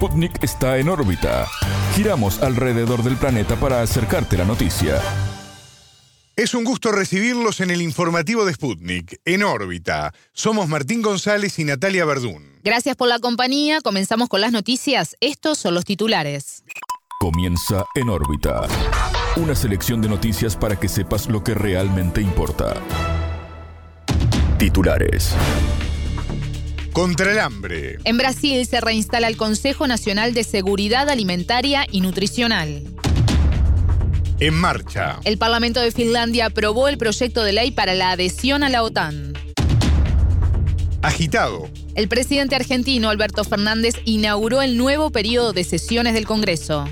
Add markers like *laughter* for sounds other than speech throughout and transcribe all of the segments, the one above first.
Sputnik está en órbita. Giramos alrededor del planeta para acercarte la noticia. Es un gusto recibirlos en el informativo de Sputnik, en órbita. Somos Martín González y Natalia Verdún. Gracias por la compañía. Comenzamos con las noticias. Estos son los titulares. Comienza en órbita. Una selección de noticias para que sepas lo que realmente importa. Titulares. Contra el hambre. En Brasil se reinstala el Consejo Nacional de Seguridad Alimentaria y Nutricional. En marcha. El Parlamento de Finlandia aprobó el proyecto de ley para la adhesión a la OTAN. Agitado. El presidente argentino Alberto Fernández inauguró el nuevo periodo de sesiones del Congreso.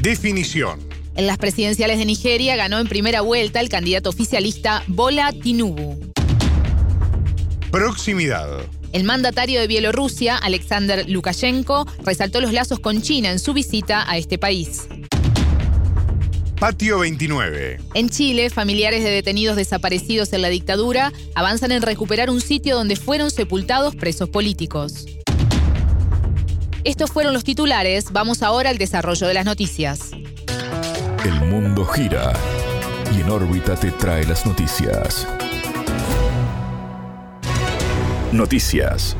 Definición. En las presidenciales de Nigeria ganó en primera vuelta el candidato oficialista Bola Tinubu. Proximidad. El mandatario de Bielorrusia, Alexander Lukashenko, resaltó los lazos con China en su visita a este país. Patio 29. En Chile, familiares de detenidos desaparecidos en la dictadura avanzan en recuperar un sitio donde fueron sepultados presos políticos. Estos fueron los titulares, vamos ahora al desarrollo de las noticias. El mundo gira y en órbita te trae las noticias. Noticias.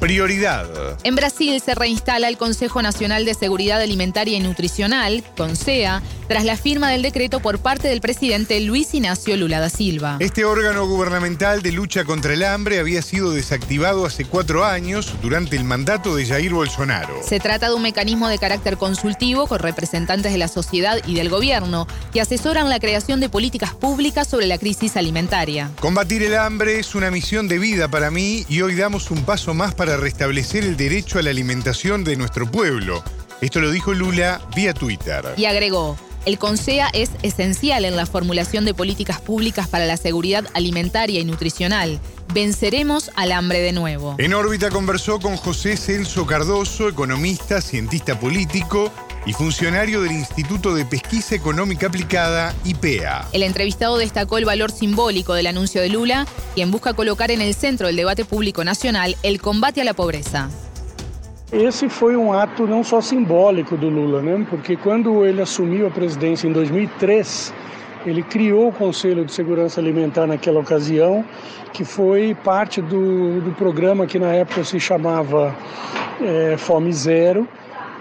Prioridad. En Brasil se reinstala el Consejo Nacional de Seguridad Alimentaria y Nutricional, CONSEA, tras la firma del decreto por parte del presidente Luis Ignacio Lula da Silva. Este órgano gubernamental de lucha contra el hambre había sido desactivado hace cuatro años durante el mandato de Jair Bolsonaro. Se trata de un mecanismo de carácter consultivo con representantes de la sociedad y del gobierno que asesoran la creación de políticas públicas sobre la crisis alimentaria. Combatir el hambre es una misión de vida para mí y hoy damos un paso más para restablecer el derecho a la alimentación de nuestro pueblo. Esto lo dijo Lula vía Twitter. Y agregó, el CONSEA es esencial en la formulación de políticas públicas para la seguridad alimentaria y nutricional. Venceremos al hambre de nuevo. En órbita conversó con José Celso Cardoso, economista, cientista político y funcionario del Instituto de Pesquisa Económica Aplicada, IPEA. El entrevistado destacó el valor simbólico del anuncio de Lula, quien busca colocar en el centro del debate público nacional el combate a la pobreza. Esse foi um ato não só simbólico do Lula, né? porque quando ele assumiu a presidência em 2003, ele criou o Conselho de Segurança Alimentar naquela ocasião, que foi parte do, do programa que na época se chamava é, Fome Zero,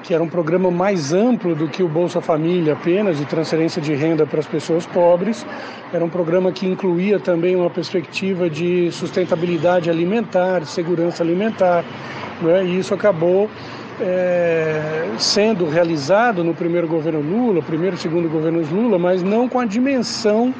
que era um programa mais amplo do que o Bolsa Família apenas, de transferência de renda para as pessoas pobres. Era um programa que incluía também uma perspectiva de sustentabilidade alimentar, segurança alimentar. Né? E isso acabou é, sendo realizado no primeiro governo Lula, primeiro e segundo governo Lula, mas não com a dimensão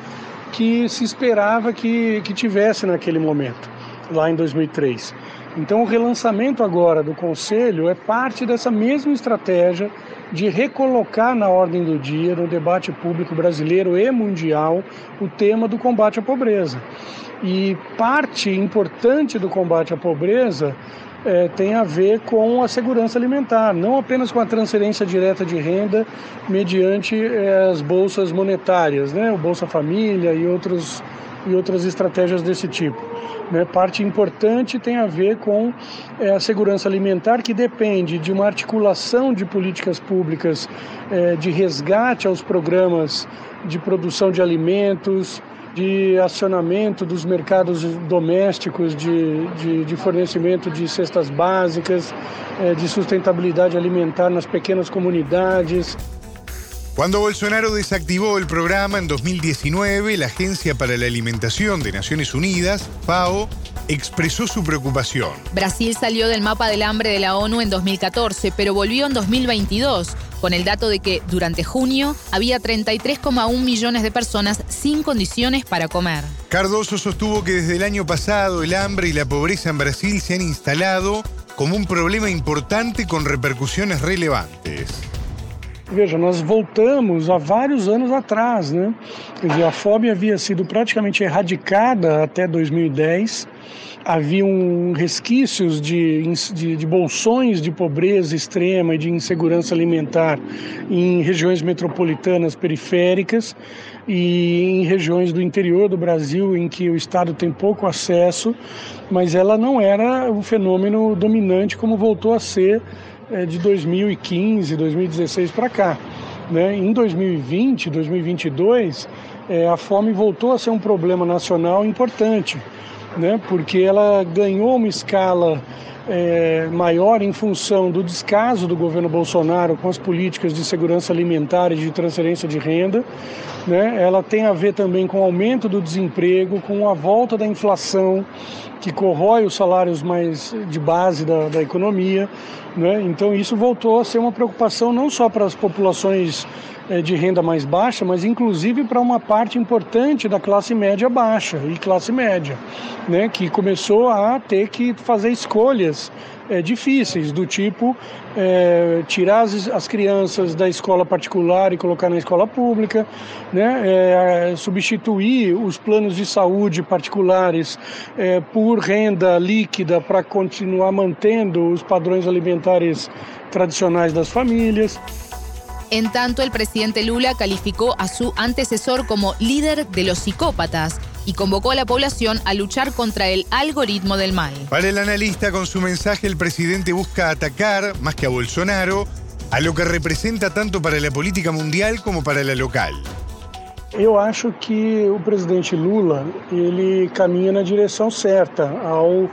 que se esperava que, que tivesse naquele momento, lá em 2003. Então, o relançamento agora do Conselho é parte dessa mesma estratégia de recolocar na ordem do dia, no debate público brasileiro e mundial, o tema do combate à pobreza. E parte importante do combate à pobreza é, tem a ver com a segurança alimentar, não apenas com a transferência direta de renda mediante é, as bolsas monetárias, né, o Bolsa Família e, outros, e outras estratégias desse tipo. Né? Parte importante tem a ver com é, a segurança alimentar, que depende de uma articulação de políticas públicas é, de resgate aos programas de produção de alimentos, de acionamento dos mercados domésticos de, de, de fornecimento de cestas básicas, é, de sustentabilidade alimentar nas pequenas comunidades. Cuando Bolsonaro desactivó el programa en 2019, la Agencia para la Alimentación de Naciones Unidas, FAO, expresó su preocupación. Brasil salió del mapa del hambre de la ONU en 2014, pero volvió en 2022, con el dato de que durante junio había 33,1 millones de personas sin condiciones para comer. Cardoso sostuvo que desde el año pasado el hambre y la pobreza en Brasil se han instalado como un problema importante con repercusiones relevantes. Veja, nós voltamos há vários anos atrás, né? Quer dizer, a fome havia sido praticamente erradicada até 2010. haviam resquícios de, de, de, bolsões de pobreza extrema e de insegurança alimentar em regiões metropolitanas periféricas e em regiões do interior do Brasil em que o Estado tem pouco acesso, mas ela não era um fenômeno dominante como voltou a ser é, de 2015, 2016 para cá. Né? Em 2020, 2022, é, a fome voltou a ser um problema nacional importante né? porque ela ganhou uma escala é, maior em função do descaso do governo Bolsonaro com as políticas de segurança alimentar e de transferência de renda. Né? Ela tem a ver também com o aumento do desemprego, com a volta da inflação que corrói os salários mais de base da, da economia. Né? Então isso voltou a ser uma preocupação não só para as populações de renda mais baixa, mas inclusive para uma parte importante da classe média baixa e classe média, né, que começou a ter que fazer escolhas é, difíceis, do tipo é, tirar as, as, crianças da escola particular e colocar na escola pública, né, é, substituir os planos de saúde particulares é, por renda líquida para continuar mantendo os padrões alimentares tradicionais das famílias. En tanto, el presidente Lula calificó a su antecesor como líder de los psicópatas y convocó a la población a luchar contra el algoritmo del mal. Para el analista, con su mensaje, el presidente busca atacar, más que a Bolsonaro, a lo que representa tanto para la política mundial como para la local. Eu acho que o presidente Lula ele caminha na direção certa ao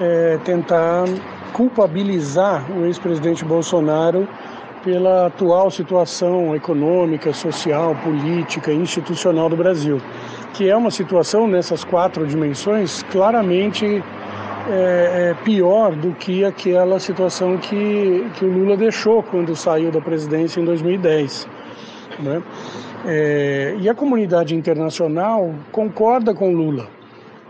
é, tentar culpabilizar o ex-presidente Bolsonaro pela atual situação econômica, social, política, institucional do Brasil, que é uma situação nessas quatro dimensões claramente é, é pior do que aquela situação que, que o Lula deixou quando saiu da presidência em 2010. Né? É, e a comunidade internacional concorda com Lula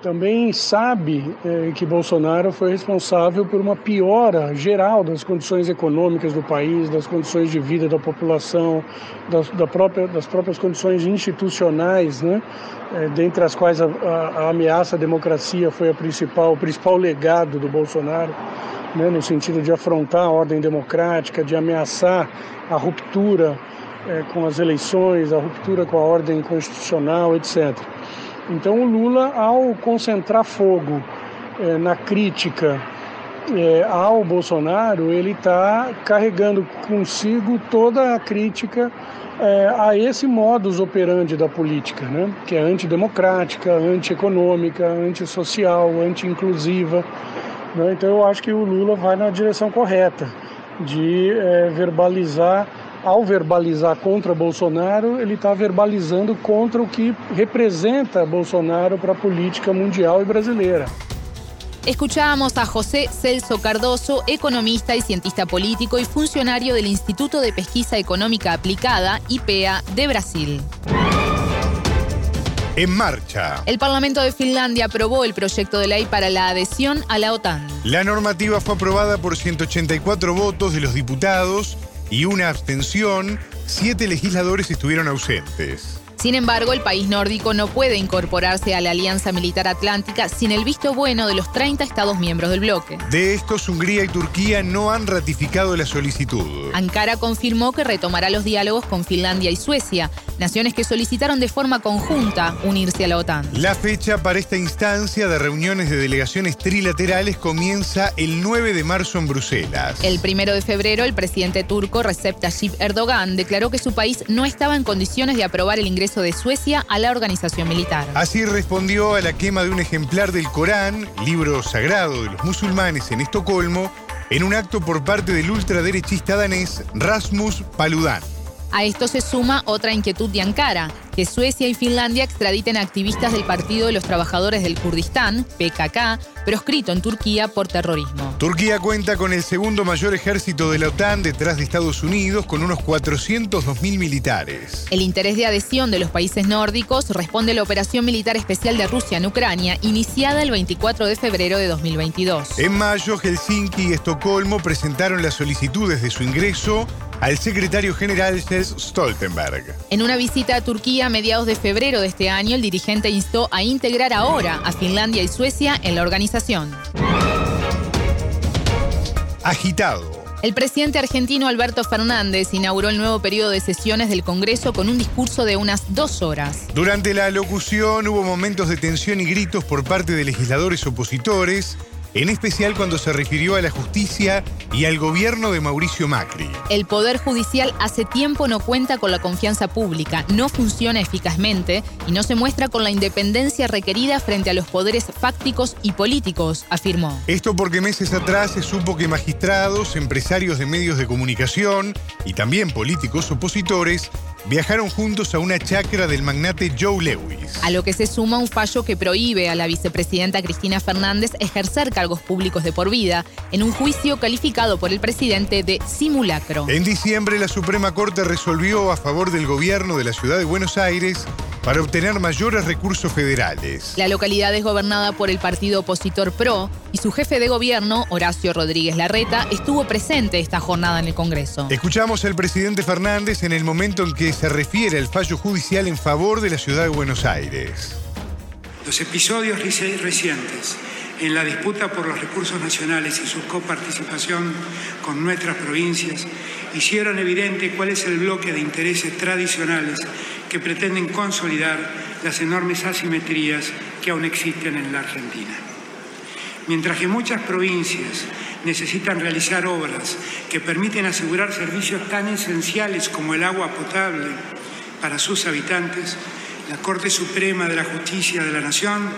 também sabe eh, que Bolsonaro foi responsável por uma piora geral das condições econômicas do país, das condições de vida da população, das, da própria, das próprias condições institucionais, né? Eh, dentre as quais a, a, a, ameaça à democracia foi a principal, o principal legado do Bolsonaro, né? no sentido de afrontar a ordem democrática, de ameaçar a ruptura eh, com as eleições, a ruptura com a ordem constitucional, etc. Então o Lula, ao concentrar fogo é, na crítica é, ao Bolsonaro, ele está carregando consigo toda a crítica é, a esse modus operandi da política, né? que é antidemocrática, antieconômica, antissocial, anti-inclusiva. Né? Então eu acho que o Lula vai na direção correta de verbalizar ao verbalizar contra Bolsonaro, ele está verbalizando contra o que representa Bolsonaro para a política mundial y brasileira. Escuchábamos a José Celso Cardoso, economista y cientista político y funcionario del Instituto de Pesquisa Económica Aplicada, IPEA, de Brasil. En marcha. El Parlamento de Finlandia aprobó el proyecto de ley para la adhesión a la OTAN. La normativa fue aprobada por 184 votos de los diputados y una abstención, siete legisladores estuvieron ausentes. Sin embargo, el país nórdico no puede incorporarse a la Alianza Militar Atlántica sin el visto bueno de los 30 Estados miembros del bloque. De estos, Hungría y Turquía no han ratificado la solicitud. Ankara confirmó que retomará los diálogos con Finlandia y Suecia, naciones que solicitaron de forma conjunta unirse a la OTAN. La fecha para esta instancia de reuniones de delegaciones trilaterales comienza el 9 de marzo en Bruselas. El primero de febrero, el presidente turco Recep Tayyip Erdogan declaró que su país no estaba en condiciones de aprobar el ingreso de Suecia a la organización militar. Así respondió a la quema de un ejemplar del Corán, libro sagrado de los musulmanes en Estocolmo, en un acto por parte del ultraderechista danés Rasmus Paludan. A esto se suma otra inquietud de Ankara, que Suecia y Finlandia extraditen activistas del Partido de los Trabajadores del Kurdistán, PKK, proscrito en Turquía por terrorismo. Turquía cuenta con el segundo mayor ejército de la OTAN detrás de Estados Unidos, con unos 402.000 militares. El interés de adhesión de los países nórdicos responde a la operación militar especial de Rusia en Ucrania, iniciada el 24 de febrero de 2022. En mayo, Helsinki y Estocolmo presentaron las solicitudes de su ingreso al secretario general Jens Stoltenberg. En una visita a Turquía a mediados de febrero de este año, el dirigente instó a integrar ahora a Finlandia y Suecia en la organización. Agitado. El presidente argentino Alberto Fernández inauguró el nuevo periodo de sesiones del Congreso con un discurso de unas dos horas. Durante la locución hubo momentos de tensión y gritos por parte de legisladores opositores en especial cuando se refirió a la justicia y al gobierno de Mauricio Macri. El Poder Judicial hace tiempo no cuenta con la confianza pública, no funciona eficazmente y no se muestra con la independencia requerida frente a los poderes fácticos y políticos, afirmó. Esto porque meses atrás se supo que magistrados, empresarios de medios de comunicación y también políticos opositores viajaron juntos a una chacra del magnate Joe Lewis. A lo que se suma un fallo que prohíbe a la vicepresidenta Cristina Fernández ejercer cargos públicos de por vida en un juicio calificado por el presidente de simulacro. En diciembre la Suprema Corte resolvió a favor del gobierno de la ciudad de Buenos Aires para obtener mayores recursos federales. La localidad es gobernada por el partido opositor PRO y su jefe de gobierno, Horacio Rodríguez Larreta, estuvo presente esta jornada en el Congreso. Escuchamos al presidente Fernández en el momento en que se refiere al fallo judicial en favor de la ciudad de Buenos Aires. Los episodios recientes en la disputa por los recursos nacionales y su coparticipación con nuestras provincias hicieron evidente cuál es el bloque de intereses tradicionales que pretenden consolidar las enormes asimetrías que aún existen en la Argentina. Mientras que muchas provincias necesitan realizar obras que permiten asegurar servicios tan esenciales como el agua potable para sus habitantes, la Corte Suprema de la Justicia de la Nación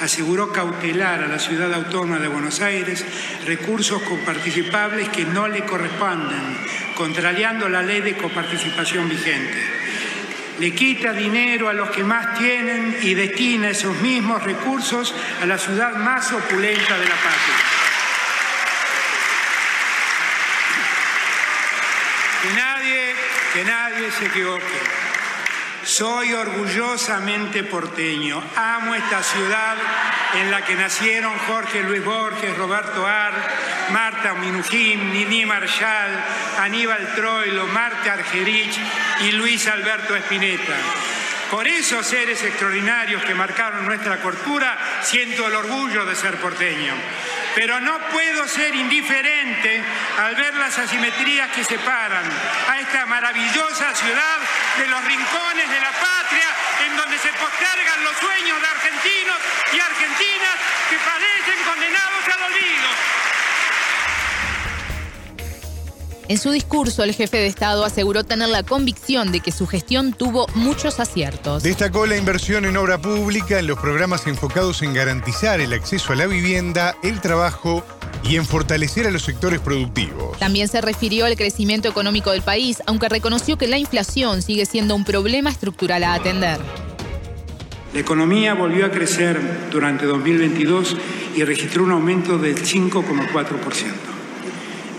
aseguró cautelar a la ciudad autónoma de Buenos Aires recursos coparticipables que no le corresponden, contrariando la ley de coparticipación vigente. Le quita dinero a los que más tienen y destina esos mismos recursos a la ciudad más opulenta de la patria. Que nadie, que nadie se equivoque. Soy orgullosamente porteño. Amo esta ciudad en la que nacieron Jorge Luis Borges, Roberto Ar, Marta Minujín, Nini Marshall, Aníbal Troilo, Marta Argerich y Luis Alberto Espineta. Por esos seres extraordinarios que marcaron nuestra cultura, siento el orgullo de ser porteño pero no puedo ser indiferente al ver las asimetrías que separan a esta maravillosa ciudad de los rincones de la patria en donde se postergan los sueños de argentinos y argentinas que padecen condenados al olvido. En su discurso, el jefe de Estado aseguró tener la convicción de que su gestión tuvo muchos aciertos. Destacó la inversión en obra pública, en los programas enfocados en garantizar el acceso a la vivienda, el trabajo y en fortalecer a los sectores productivos. También se refirió al crecimiento económico del país, aunque reconoció que la inflación sigue siendo un problema estructural a atender. La economía volvió a crecer durante 2022 y registró un aumento del 5,4%.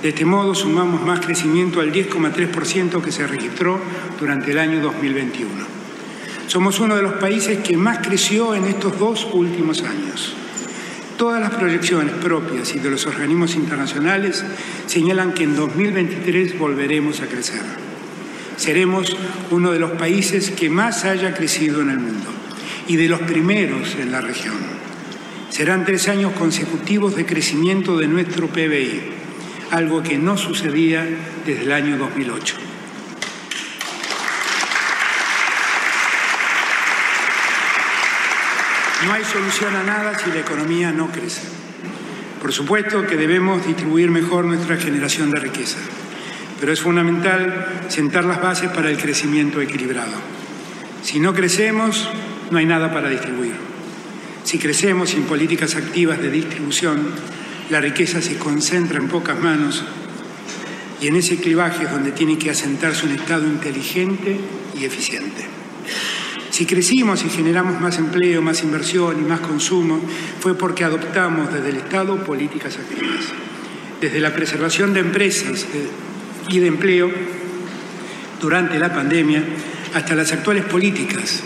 De este modo sumamos más crecimiento al 10,3% que se registró durante el año 2021. Somos uno de los países que más creció en estos dos últimos años. Todas las proyecciones propias y de los organismos internacionales señalan que en 2023 volveremos a crecer. Seremos uno de los países que más haya crecido en el mundo y de los primeros en la región. Serán tres años consecutivos de crecimiento de nuestro PBI algo que no sucedía desde el año 2008. No hay solución a nada si la economía no crece. Por supuesto que debemos distribuir mejor nuestra generación de riqueza, pero es fundamental sentar las bases para el crecimiento equilibrado. Si no crecemos, no hay nada para distribuir. Si crecemos sin políticas activas de distribución, la riqueza se concentra en pocas manos y en ese clivaje es donde tiene que asentarse un Estado inteligente y eficiente. Si crecimos y generamos más empleo, más inversión y más consumo, fue porque adoptamos desde el Estado políticas activas. Desde la preservación de empresas y de empleo durante la pandemia hasta las actuales políticas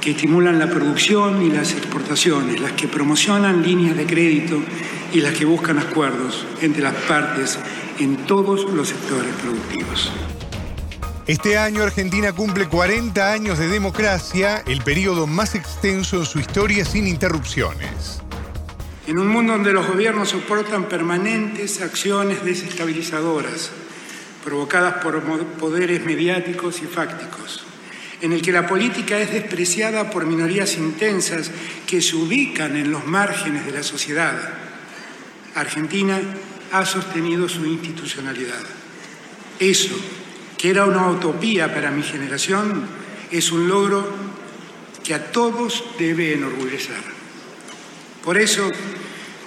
que estimulan la producción y las exportaciones, las que promocionan líneas de crédito y las que buscan acuerdos entre las partes en todos los sectores productivos. Este año Argentina cumple 40 años de democracia, el periodo más extenso en su historia sin interrupciones. En un mundo donde los gobiernos soportan permanentes acciones desestabilizadoras provocadas por poderes mediáticos y fácticos, en el que la política es despreciada por minorías intensas que se ubican en los márgenes de la sociedad, Argentina ha sostenido su institucionalidad. Eso, que era una utopía para mi generación, es un logro que a todos debe enorgullecer. Por eso,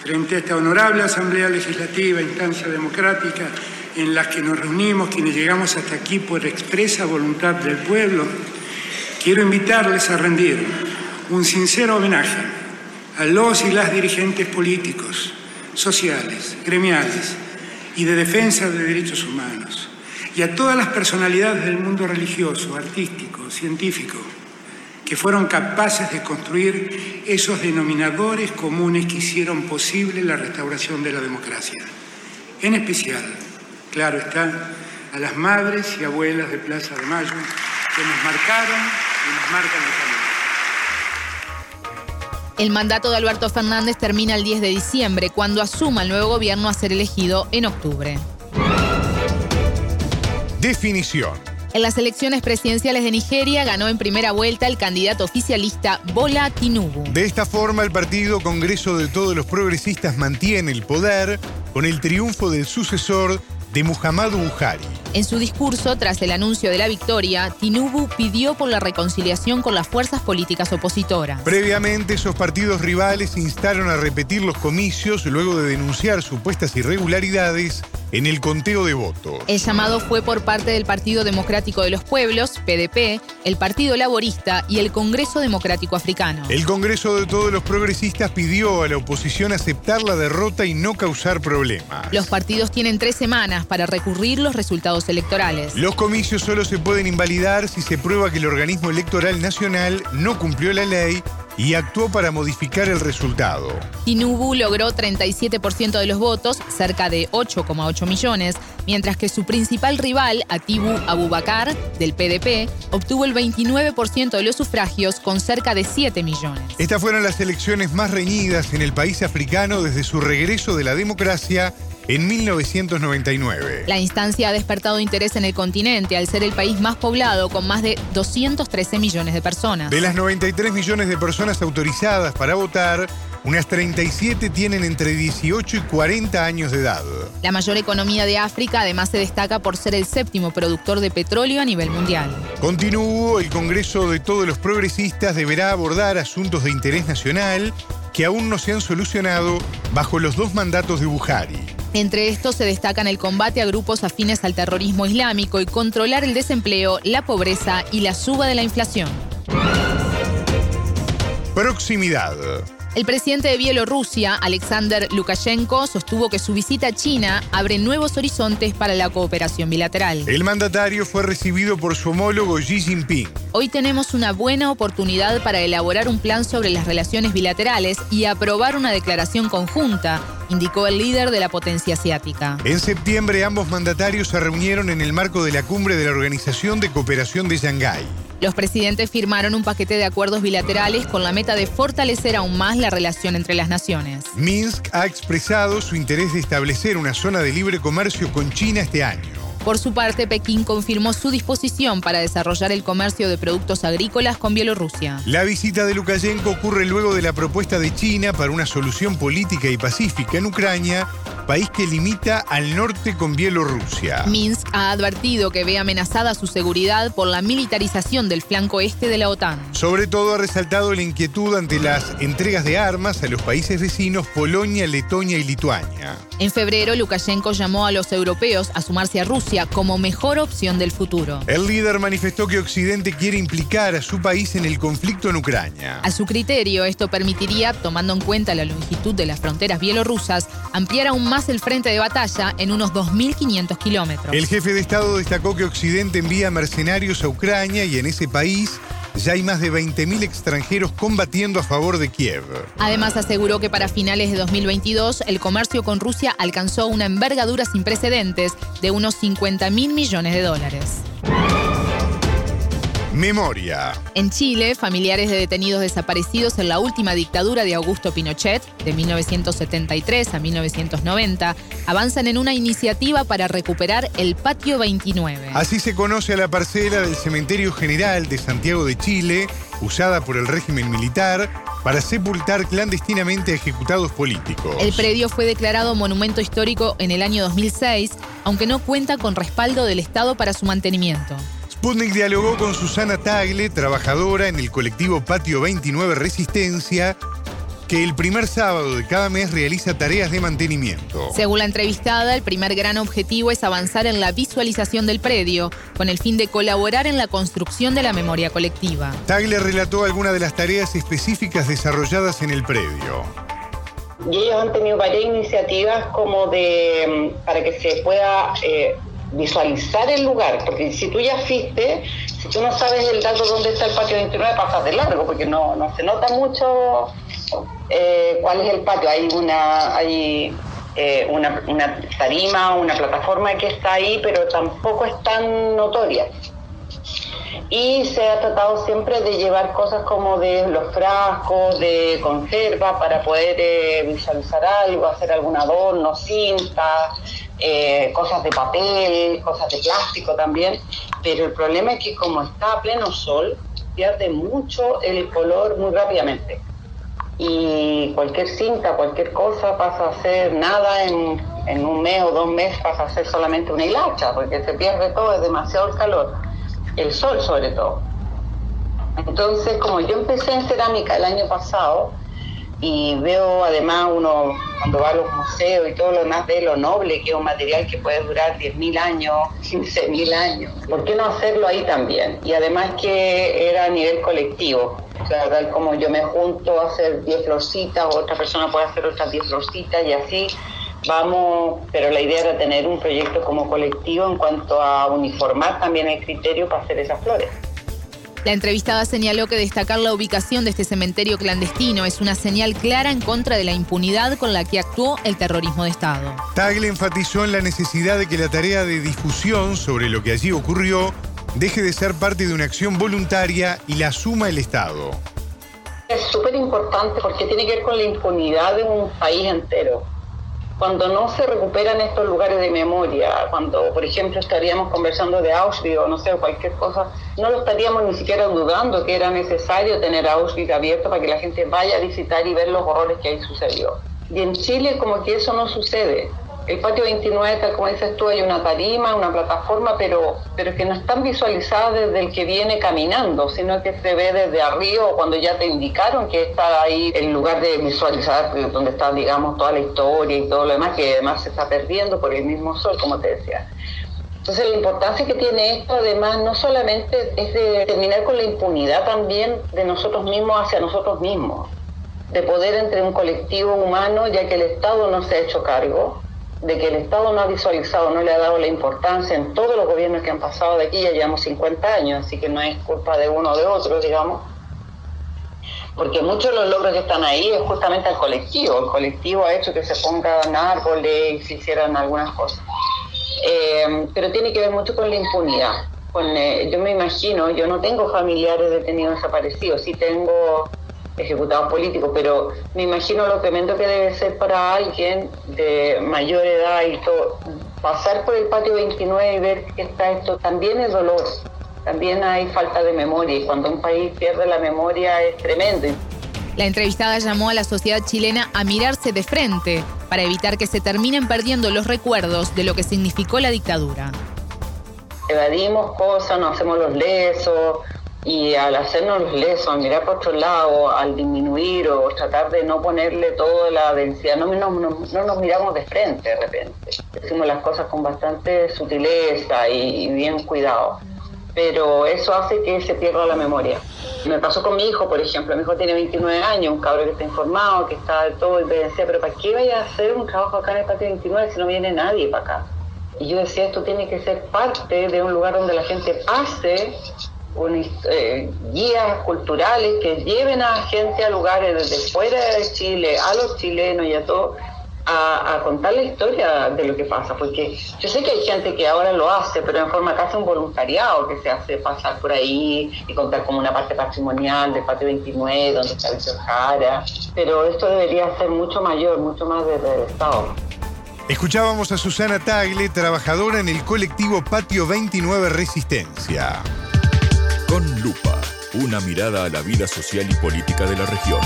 frente a esta honorable Asamblea Legislativa, instancia democrática, en la que nos reunimos quienes llegamos hasta aquí por expresa voluntad del pueblo, quiero invitarles a rendir un sincero homenaje a los y las dirigentes políticos, sociales, gremiales y de defensa de derechos humanos, y a todas las personalidades del mundo religioso, artístico, científico, que fueron capaces de construir esos denominadores comunes que hicieron posible la restauración de la democracia. En especial, claro está, a las madres y abuelas de Plaza de Mayo que nos marcaron y nos marcan el camino. El mandato de Alberto Fernández termina el 10 de diciembre, cuando asuma el nuevo gobierno a ser elegido en octubre. Definición. En las elecciones presidenciales de Nigeria ganó en primera vuelta el candidato oficialista Bola Tinubu. De esta forma, el Partido Congreso de Todos los Progresistas mantiene el poder con el triunfo del sucesor de Muhammadu Buhari. En su discurso, tras el anuncio de la victoria, Tinubu pidió por la reconciliación con las fuerzas políticas opositoras. Previamente, esos partidos rivales instaron a repetir los comicios luego de denunciar supuestas irregularidades en el conteo de votos. El llamado fue por parte del Partido Democrático de los Pueblos, PDP, el Partido Laborista y el Congreso Democrático Africano. El Congreso de todos los progresistas pidió a la oposición aceptar la derrota y no causar problemas. Los partidos tienen tres semanas para recurrir los resultados electorales. Los comicios solo se pueden invalidar si se prueba que el organismo electoral nacional no cumplió la ley y actuó para modificar el resultado. Tinubu logró 37% de los votos, cerca de 8,8 millones, mientras que su principal rival, Atibu Abubakar, del PDP, obtuvo el 29% de los sufragios con cerca de 7 millones. Estas fueron las elecciones más reñidas en el país africano desde su regreso de la democracia en 1999. La instancia ha despertado interés en el continente al ser el país más poblado con más de 213 millones de personas. De las 93 millones de personas autorizadas para votar, unas 37 tienen entre 18 y 40 años de edad. La mayor economía de África además se destaca por ser el séptimo productor de petróleo a nivel mundial. Continuó, el Congreso de todos los progresistas deberá abordar asuntos de interés nacional que aún no se han solucionado bajo los dos mandatos de Buhari. Entre estos se destacan el combate a grupos afines al terrorismo islámico y controlar el desempleo, la pobreza y la suba de la inflación. Proximidad. El presidente de Bielorrusia, Alexander Lukashenko, sostuvo que su visita a China abre nuevos horizontes para la cooperación bilateral. El mandatario fue recibido por su homólogo Xi Jinping. Hoy tenemos una buena oportunidad para elaborar un plan sobre las relaciones bilaterales y aprobar una declaración conjunta, indicó el líder de la potencia asiática. En septiembre ambos mandatarios se reunieron en el marco de la cumbre de la Organización de Cooperación de Shanghái. Los presidentes firmaron un paquete de acuerdos bilaterales con la meta de fortalecer aún más la relación entre las naciones. Minsk ha expresado su interés de establecer una zona de libre comercio con China este año. Por su parte, Pekín confirmó su disposición para desarrollar el comercio de productos agrícolas con Bielorrusia. La visita de Lukashenko ocurre luego de la propuesta de China para una solución política y pacífica en Ucrania país que limita al norte con Bielorrusia. Minsk ha advertido que ve amenazada su seguridad por la militarización del flanco este de la OTAN. Sobre todo ha resaltado la inquietud ante las entregas de armas a los países vecinos Polonia, Letonia y Lituania. En febrero, Lukashenko llamó a los europeos a sumarse a Rusia como mejor opción del futuro. El líder manifestó que Occidente quiere implicar a su país en el conflicto en Ucrania. A su criterio, esto permitiría, tomando en cuenta la longitud de las fronteras bielorrusas, ampliar aún más el frente de batalla en unos 2.500 kilómetros. El jefe de Estado destacó que Occidente envía mercenarios a Ucrania y en ese país ya hay más de 20.000 extranjeros combatiendo a favor de Kiev. Además aseguró que para finales de 2022 el comercio con Rusia alcanzó una envergadura sin precedentes de unos 50.000 millones de dólares. Memoria. En Chile, familiares de detenidos desaparecidos en la última dictadura de Augusto Pinochet, de 1973 a 1990, avanzan en una iniciativa para recuperar el Patio 29. Así se conoce a la parcela del Cementerio General de Santiago de Chile, usada por el régimen militar para sepultar clandestinamente a ejecutados políticos. El predio fue declarado monumento histórico en el año 2006, aunque no cuenta con respaldo del Estado para su mantenimiento. Sputnik dialogó con Susana Tagle, trabajadora en el colectivo Patio 29 Resistencia, que el primer sábado de cada mes realiza tareas de mantenimiento. Según la entrevistada, el primer gran objetivo es avanzar en la visualización del predio, con el fin de colaborar en la construcción de la memoria colectiva. Tagle relató algunas de las tareas específicas desarrolladas en el predio. Y ellos han tenido varias iniciativas como de mm, para que se pueda eh, visualizar el lugar, porque si tú ya fuiste, si tú no sabes el dato dónde está el patio 29, pasas de largo, porque no, no se nota mucho eh, cuál es el patio. Hay una, hay eh, una, una tarima, una plataforma que está ahí, pero tampoco es tan notoria. Y se ha tratado siempre de llevar cosas como de los frascos, de conserva, para poder eh, visualizar algo, hacer algún adorno, cinta, eh, cosas de papel, cosas de plástico también, pero el problema es que como está a pleno sol, pierde mucho el color muy rápidamente. Y cualquier cinta, cualquier cosa pasa a ser nada en, en un mes o dos meses, pasa a ser solamente una hilacha, porque se pierde todo, es demasiado el calor, el sol sobre todo. Entonces, como yo empecé en cerámica el año pasado, y veo además uno cuando va a los museos y todo lo demás ve lo noble que es un material que puede durar 10.000 años, *laughs* 15.000 años. ¿Por qué no hacerlo ahí también? Y además que era a nivel colectivo. O sea, tal como yo me junto a hacer 10 florcitas, otra persona puede hacer otras 10 florcitas y así vamos, pero la idea era tener un proyecto como colectivo en cuanto a uniformar también el criterio para hacer esas flores. La entrevistada señaló que destacar la ubicación de este cementerio clandestino es una señal clara en contra de la impunidad con la que actuó el terrorismo de Estado. Tagle enfatizó en la necesidad de que la tarea de difusión sobre lo que allí ocurrió deje de ser parte de una acción voluntaria y la asuma el Estado. Es súper importante porque tiene que ver con la impunidad de un país entero cuando no se recuperan estos lugares de memoria, cuando por ejemplo estaríamos conversando de Auschwitz o no sé, cualquier cosa, no lo estaríamos ni siquiera dudando que era necesario tener Auschwitz abierto para que la gente vaya a visitar y ver los horrores que ahí sucedió. Y en Chile como que eso no sucede. El patio 29, tal como dices tú, hay una tarima, una plataforma, pero, pero que no están visualizadas desde el que viene caminando, sino que se ve desde arriba cuando ya te indicaron que está ahí el lugar de visualizar, donde está, digamos, toda la historia y todo lo demás, que además se está perdiendo por el mismo sol, como te decía. Entonces la importancia que tiene esto además no solamente es de terminar con la impunidad también de nosotros mismos hacia nosotros mismos, de poder entre un colectivo humano, ya que el Estado no se ha hecho cargo, de que el Estado no ha visualizado, no le ha dado la importancia en todos los gobiernos que han pasado de aquí, ya llevamos 50 años, así que no es culpa de uno o de otro, digamos, porque muchos de los logros que están ahí es justamente el colectivo, el colectivo ha hecho que se pongan árboles y se hicieran algunas cosas. Eh, pero tiene que ver mucho con la impunidad. Con, eh, yo me imagino, yo no tengo familiares detenidos desaparecidos, sí tengo ejecutados políticos, pero me imagino lo tremendo que debe ser para alguien de mayor edad y todo, pasar por el patio 29 y ver que está esto, también es dolor, también hay falta de memoria y cuando un país pierde la memoria es tremendo. La entrevistada llamó a la sociedad chilena a mirarse de frente para evitar que se terminen perdiendo los recuerdos de lo que significó la dictadura. Evadimos cosas, nos hacemos los lesos, y al hacernos los lesos, mirar por otro lado, al disminuir o tratar de no ponerle toda la densidad, no, no, no, nos miramos de frente de repente. Decimos las cosas con bastante sutileza y, bien cuidado. Pero eso hace que se pierda la memoria. Me pasó con mi hijo, por ejemplo. Mi hijo tiene 29 años, un cabrón que está informado, que está de todo, y me decía, pero ¿para qué vaya a hacer un trabajo acá en el patio 29 si no viene nadie para acá? Y yo decía, esto tiene que ser parte de un lugar donde la gente pase eh, guías culturales que lleven a gente a lugares desde fuera de Chile, a los chilenos y a todos, a, contar la historia de lo que pasa, porque yo sé que hay gente que ahora lo hace, pero en forma casi un voluntariado, que se hace pasar por ahí y contar como una parte patrimonial del patio 29, donde está el Jara, pero esto debería ser mucho mayor, mucho más desde el Estado. Escuchábamos a Susana Tagle, trabajadora en el colectivo Patio 29 Resistencia. Con Lupa, una mirada a la vida social y política de la región.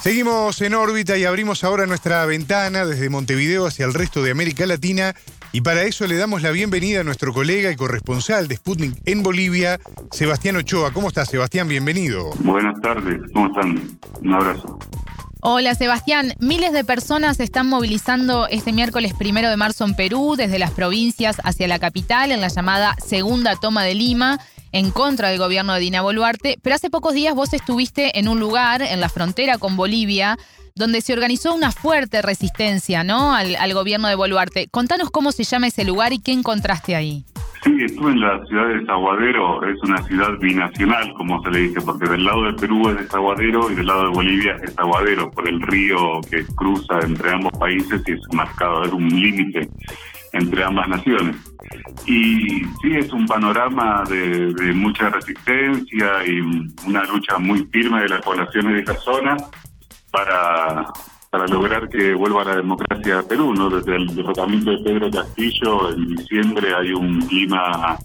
Seguimos en órbita y abrimos ahora nuestra ventana desde Montevideo hacia el resto de América Latina y para eso le damos la bienvenida a nuestro colega y corresponsal de Sputnik en Bolivia, Sebastián Ochoa. ¿Cómo estás, Sebastián? Bienvenido. Buenas tardes, ¿cómo están? Un abrazo. Hola Sebastián, miles de personas se están movilizando este miércoles primero de marzo en Perú, desde las provincias hacia la capital, en la llamada segunda toma de Lima en contra del gobierno de Dina Boluarte, pero hace pocos días vos estuviste en un lugar, en la frontera con Bolivia, donde se organizó una fuerte resistencia ¿no? al, gobierno de Boluarte. Contanos cómo se llama ese lugar y qué encontraste ahí. Sí, estuve en la ciudad de Zaguadero, es una ciudad binacional, como se le dice, porque del lado de Perú es de Zaguadero y del lado de Bolivia es Zaguadero, por el río que cruza entre ambos países y es marcado, es un límite entre ambas naciones. Y sí, es un panorama de, mucha resistencia y una lucha muy firme de las poblaciones de esta zona para, para lograr que vuelva la democracia a Perú. ¿no? Desde el derrotamiento de Pedro Castillo en diciembre hay un clima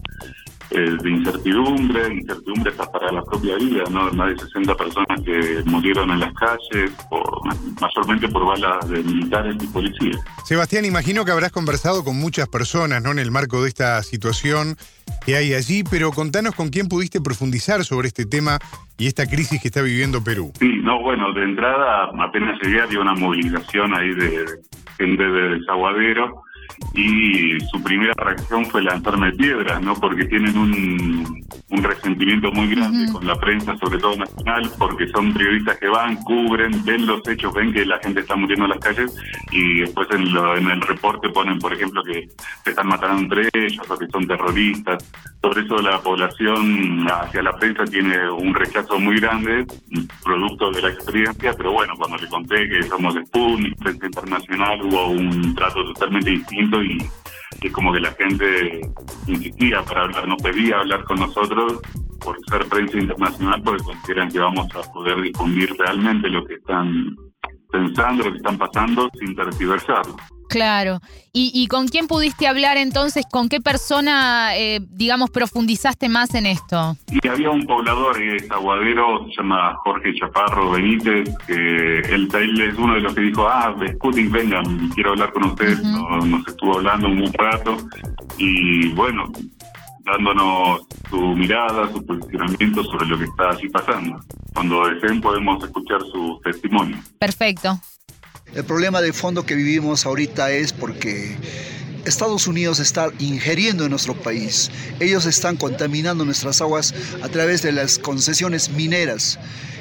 eh, de incertidumbre, incertidumbre hasta para la propia vida, ¿no? Más de 60 personas que murieron en las calles, mayormente por balas de militares y policías. Sebastián, imagino que habrás conversado con muchas personas, ¿no? En el marco de esta situación que hay allí, pero contanos con quién pudiste profundizar sobre este tema y esta crisis que está viviendo Perú. Sí, no, bueno, de entrada apenas llegué había una movilización ahí de gente de Desaguadero y su primera reacción fue lanzarme piedras, ¿no? Porque tienen un, un resentimiento muy grande con la prensa, sobre todo nacional, porque son periodistas que van, cubren, ven los hechos, ven que la gente está muriendo en las calles y después en, en el reporte ponen, por ejemplo, que se están matando entre ellos o que son terroristas. Por eso la población hacia la prensa tiene un rechazo muy grande, producto de la experiencia, pero bueno, cuando le conté que somos de Sputnik, prensa internacional, hubo un trato totalmente distinto y que como que la gente insistía para hablar, no pedía hablar con nosotros por ser prensa internacional porque consideran que vamos a poder difundir realmente lo que están pensando, lo que están pasando sin tergiversarlo. Claro. ¿Y, con quién pudiste hablar entonces? ¿Con qué persona, eh, digamos, profundizaste más en esto? Y había un poblador eh, aguadero, se llama Jorge Chaparro Benítez, que él, es uno de los que dijo, ah, Sputnik, vengan, quiero hablar con ustedes. nos, estuvo hablando un rato y bueno, dándonos su mirada, su posicionamiento sobre lo que está allí pasando. Cuando deseen podemos escuchar su testimonio. Perfecto. El problema de fondo que vivimos ahorita es porque Estados Unidos está ingiriendo en nuestro país. Ellos están contaminando nuestras aguas a través de las concesiones mineras.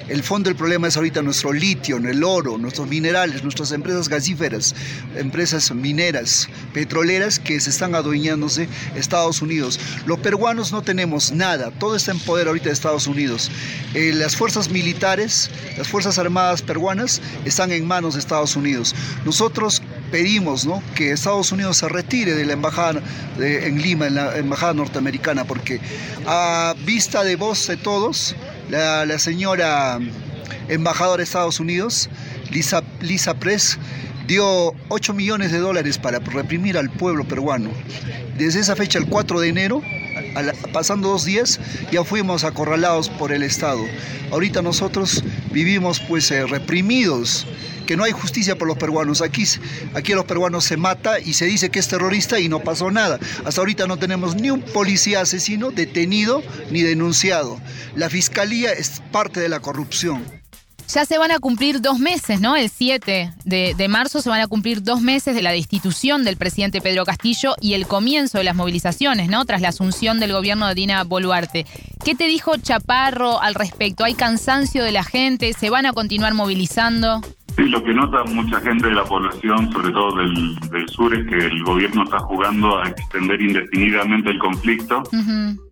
El fondo del problema es ahorita nuestro litio, el oro, nuestros minerales, nuestras empresas gasíferas, empresas mineras, petroleras que se están adueñándose Estados Unidos. Los peruanos no tenemos nada, todo está en poder ahorita de Estados Unidos. Eh, las fuerzas militares, las fuerzas armadas peruanas están en manos de Estados Unidos. Nosotros pedimos ¿no? que Estados Unidos se retire de la embajada en Lima, en la embajada norteamericana, porque a vista de voz de todos, la, señora embajadora de Estados Unidos, Lisa, Lisa Press, dio 8 millones de dólares para reprimir al pueblo peruano. Desde esa fecha, el 4 de enero, pasando dos días, ya fuimos acorralados por el Estado. Ahorita nosotros vivimos pues eh, reprimidos que no hay justicia por los peruanos. Aquí, aquí a los peruanos se mata y se dice que es terrorista y no pasó nada. Hasta ahorita no tenemos ni un policía asesino detenido ni denunciado. La fiscalía es parte de la corrupción. Ya se van a cumplir dos meses, ¿no? El 7 de, de, marzo se van a cumplir dos meses de la destitución del presidente Pedro Castillo y el comienzo de las movilizaciones, ¿no? Tras la asunción del gobierno de Dina Boluarte. ¿Qué te dijo Chaparro al respecto? ¿Hay cansancio de la gente? ¿Se van a continuar movilizando? Sí, lo que nota mucha gente de la población, sobre todo del, sur, es que el gobierno está jugando a extender indefinidamente el conflicto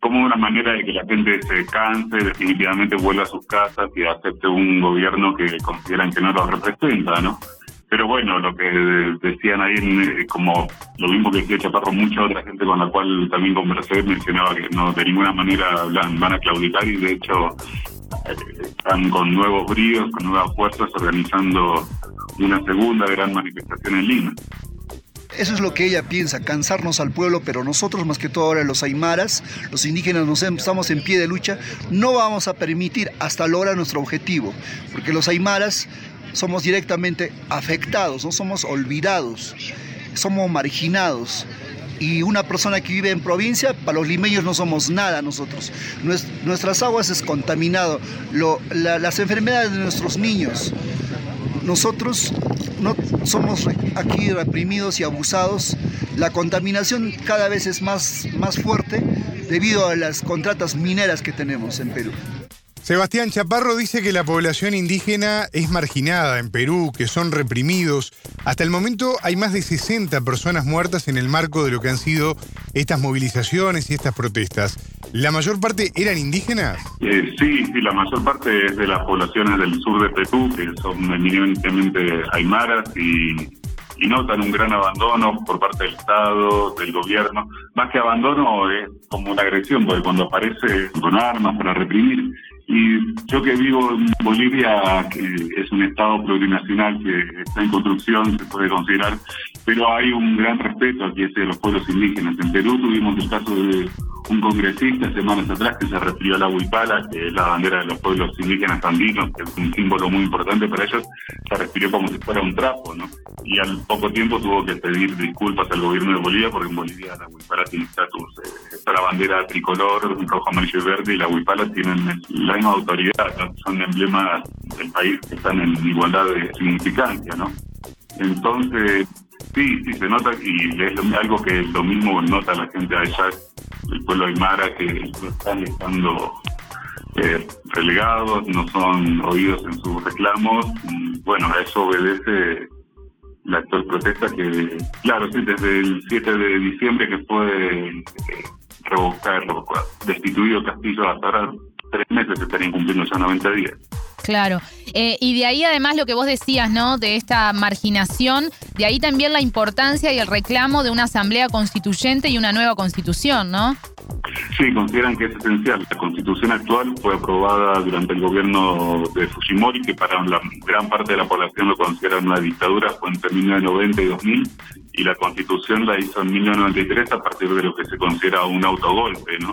como una manera de que la gente se canse, definitivamente vuelva a sus casas y acepte un gobierno que consideran que no lo representa, ¿no? Pero bueno, lo que decían ahí, eh, como lo mismo que decía Chaparro, mucha otra gente con la cual también conversé mencionaba que no de ninguna manera van a claudicar y de hecho están con nuevos bríos, con nuevas fuerzas, organizando una segunda gran manifestación en Lima. Eso es lo que ella piensa, cansarnos al pueblo, pero nosotros más que todo ahora los aymaras, los indígenas nos estamos en pie de lucha, no vamos a permitir hasta lograr nuestro objetivo, porque los aymaras somos directamente afectados, no somos olvidados, somos marginados y una persona que vive en provincia, para los limeños no somos nada nosotros. nuestras aguas es contaminado, las enfermedades de nuestros niños. Nosotros no somos aquí reprimidos y abusados. La contaminación cada vez es más, más fuerte debido a las contratas mineras que tenemos en Perú. Sebastián Chaparro dice que la población indígena es marginada en Perú, que son reprimidos. Hasta el momento hay más de 60 personas muertas en el marco de lo que han sido estas movilizaciones y estas protestas. ¿La mayor parte eran indígenas? Eh, sí, sí, la mayor parte es de las poblaciones del sur de Perú, que son eminentemente aymaras y, y notan un gran abandono por parte del Estado, del gobierno. Más que abandono es como una agresión, porque cuando aparece con armas para reprimir, y yo que vivo en Bolivia, que es un estado plurinacional que está en construcción, se puede considerar, pero hay un gran respeto aquí hacia los pueblos indígenas. En Perú tuvimos el caso de un congresista semanas atrás que se refirió a la huipala, que es la bandera de los pueblos indígenas andinos, que es un símbolo muy importante para ellos, se refirió como si fuera un trapo, ¿no? Y al poco tiempo tuvo que pedir disculpas al gobierno de Bolivia, porque en Bolivia la huipala tiene estatus, eh, la bandera tricolor, rojo, amarillo y verde, y la huipala tienen la misma autoridad, son emblemas del país que están en igualdad de significancia, ¿no? Entonces, sí, sí se nota, y es algo que lo mismo nota la gente allá el pueblo aymara que están estando eh, relegados, no son oídos en sus reclamos. Bueno, a eso obedece la actual protesta que, claro, sí, desde el 7 de diciembre que fue eh, revocado, destituido Castillo ahora, tres meses estarían cumpliendo ya 90 días. Claro. Eh, y de ahí además lo que vos decías, ¿no? De esta marginación, de ahí también la importancia y el reclamo de una asamblea constituyente y una nueva constitución, ¿no? Sí, consideran que es esencial. La constitución actual fue aprobada durante el gobierno de Fujimori, que para la gran parte de la población lo consideran una dictadura, fue entre 1990 y 2000, y la constitución la hizo en 1993 a partir de lo que se considera un autogolpe, ¿no?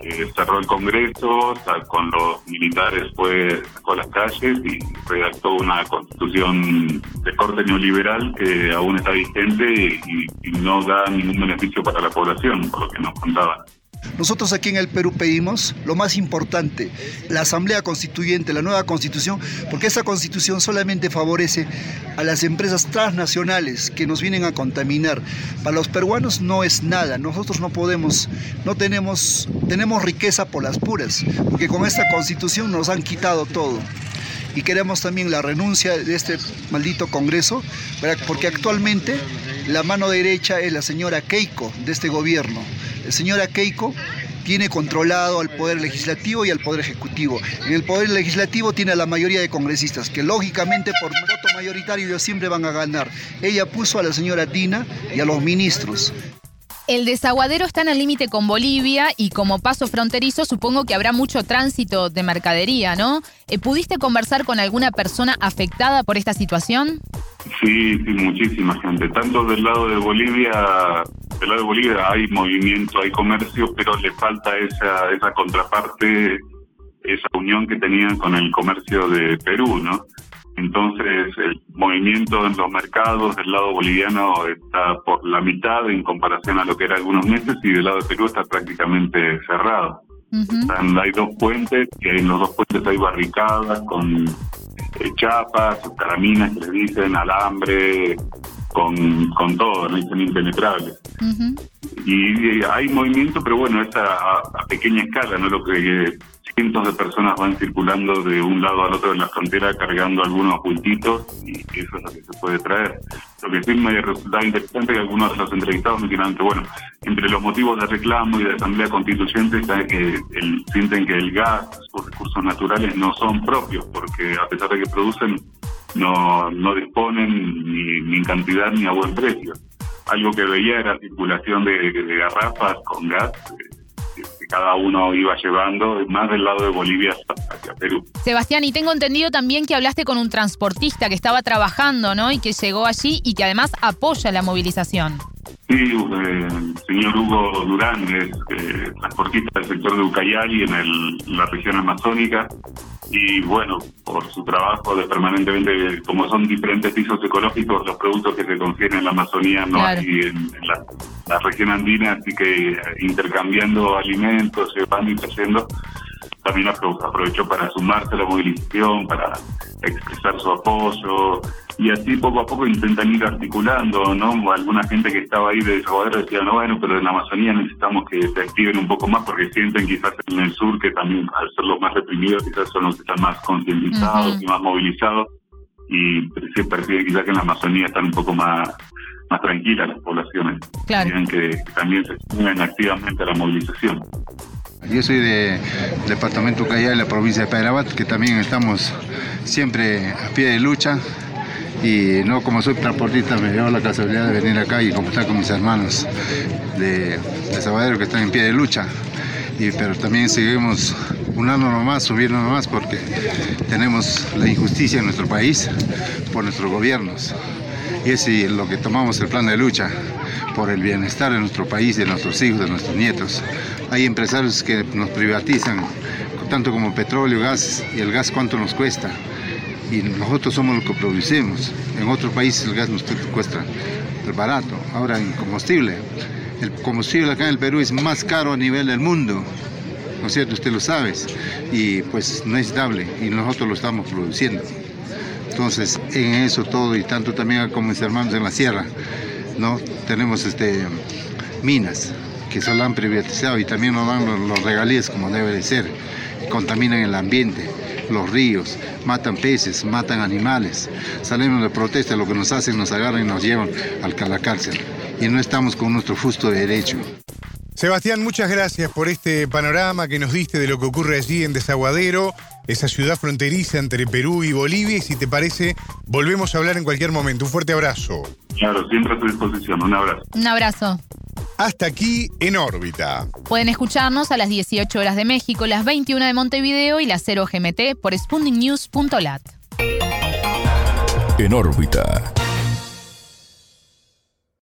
Eh, cerró el Congreso, con los militares fue a las calles y redactó una constitución de corte neoliberal que aún está vigente y, y no da ningún beneficio para la población, por lo que nos contaban. Nosotros aquí en el Perú pedimos lo más importante, la Asamblea Constituyente, la nueva constitución, porque esa constitución solamente favorece a las empresas transnacionales que nos vienen a contaminar. Para los peruanos no es nada, nosotros no podemos, no tenemos, tenemos riqueza por las puras, porque con esta constitución nos han quitado todo y queremos también la renuncia de este maldito Congreso, porque actualmente la mano derecha es la señora Keiko de este gobierno. La señora Keiko tiene controlado al Poder Legislativo y al Poder Ejecutivo. En el Poder Legislativo tiene a la mayoría de congresistas, que lógicamente por voto mayoritario ellos siempre van a ganar. Ella puso a la señora Dina y a los ministros. El desaguadero está en el límite con Bolivia y como paso fronterizo supongo que habrá mucho tránsito de mercadería, ¿no? Eh, ¿Pudiste conversar con alguna persona afectada por esta situación? Sí, sí, muchísima gente. Tanto del lado de Bolivia, del lado de Bolivia hay movimiento, hay comercio, pero le falta esa, esa contraparte, esa unión que tenían con el comercio de Perú, ¿no? Entonces, el movimiento en los mercados del lado boliviano está por la mitad en comparación a lo que era algunos meses y del lado de Perú está prácticamente cerrado. hay dos puentes y en los dos puentes hay barricadas con eh, chapas, caraminas que le dicen, alambre, con, con todo, no son impenetrables. y, hay movimiento, pero bueno, es a, pequeña escala, no lo que cientos de personas van circulando de un lado al otro de la frontera cargando algunos bultitos y eso es lo que se puede traer. Lo que sí me resultaba interesante que algunos de los entrevistados me dijeron que, bueno, entre los motivos de reclamo y de asamblea constituyente está que sienten que el gas, sus recursos naturales no son propios, porque a pesar de que producen, no, no disponen ni, en cantidad ni a buen precio. Algo que veía era circulación de, de garrafas con gas cada uno iba llevando, más del lado de Bolivia hacia Perú. Sebastián, y tengo entendido también que hablaste con un transportista que estaba trabajando, ¿no? Y que llegó allí y que además apoya la movilización. Sí, eh, el señor Hugo Durán es eh, transportista del sector de Ucayali en, el, la región amazónica y bueno, por su trabajo de permanentemente, como son diferentes pisos ecológicos, los productos que se confieren en la Amazonía no hay en, la, región andina, así que eh, intercambiando alimentos, llevando y trayendo, también aprovechó para sumarse a la movilización, para expresar su apoyo, y así poco a poco intentan ir articulando, ¿no? Alguna gente que estaba ahí de Salvador decía, no, bueno, pero en la Amazonía necesitamos que se activen un poco más porque sienten quizás en el sur que también al ser los más reprimidos quizás son los que están más concientizados y más movilizados y se percibe quizás que en la Amazonía están un poco más más tranquilas las poblaciones. Claro. que también se activamente a la movilización. Yo soy de departamento Callao, de la provincia de Pairabat, que también estamos siempre a pie de lucha y no como soy transportista me dio la casualidad de venir acá y conversar con mis hermanos de, de Sabadero que están en pie de lucha. Y, pero también seguimos un año nomás, subiendo nomás porque tenemos la injusticia en nuestro país por nuestros gobiernos. Y es lo que tomamos el plan de lucha por el bienestar de nuestro país, de nuestros hijos, de nuestros nietos. Hay empresarios que nos privatizan, tanto como petróleo, gas, y el gas cuánto nos cuesta y nosotros somos los que producimos. En otros países el gas nos cuesta barato. Ahora en combustible, el combustible acá en el Perú es más caro a nivel del mundo. ¿No es cierto? Usted lo sabe. Y pues no es estable y nosotros lo estamos produciendo. Entonces, en eso todo y tanto también como mis hermanos en la sierra, ¿no? Tenemos este, minas que solo han privatizado y también nos dan los, los regalías como debe de ser. Contaminan el ambiente los ríos, matan peces, matan animales. Salimos de protesta, lo que nos hacen, nos agarran y nos llevan a la cárcel. Y no estamos con nuestro justo derecho. Sebastián, muchas gracias por este panorama que nos diste de lo que ocurre allí en Desaguadero, esa ciudad fronteriza entre Perú y Bolivia. Y si te parece, volvemos a hablar en cualquier momento. Un fuerte abrazo. Claro, siempre a tu disposición. Un abrazo. Un abrazo. Hasta aquí en órbita. Pueden escucharnos a las 18 horas de México, las 21 de Montevideo y las 0 GMT por spundingnews.lat. En órbita.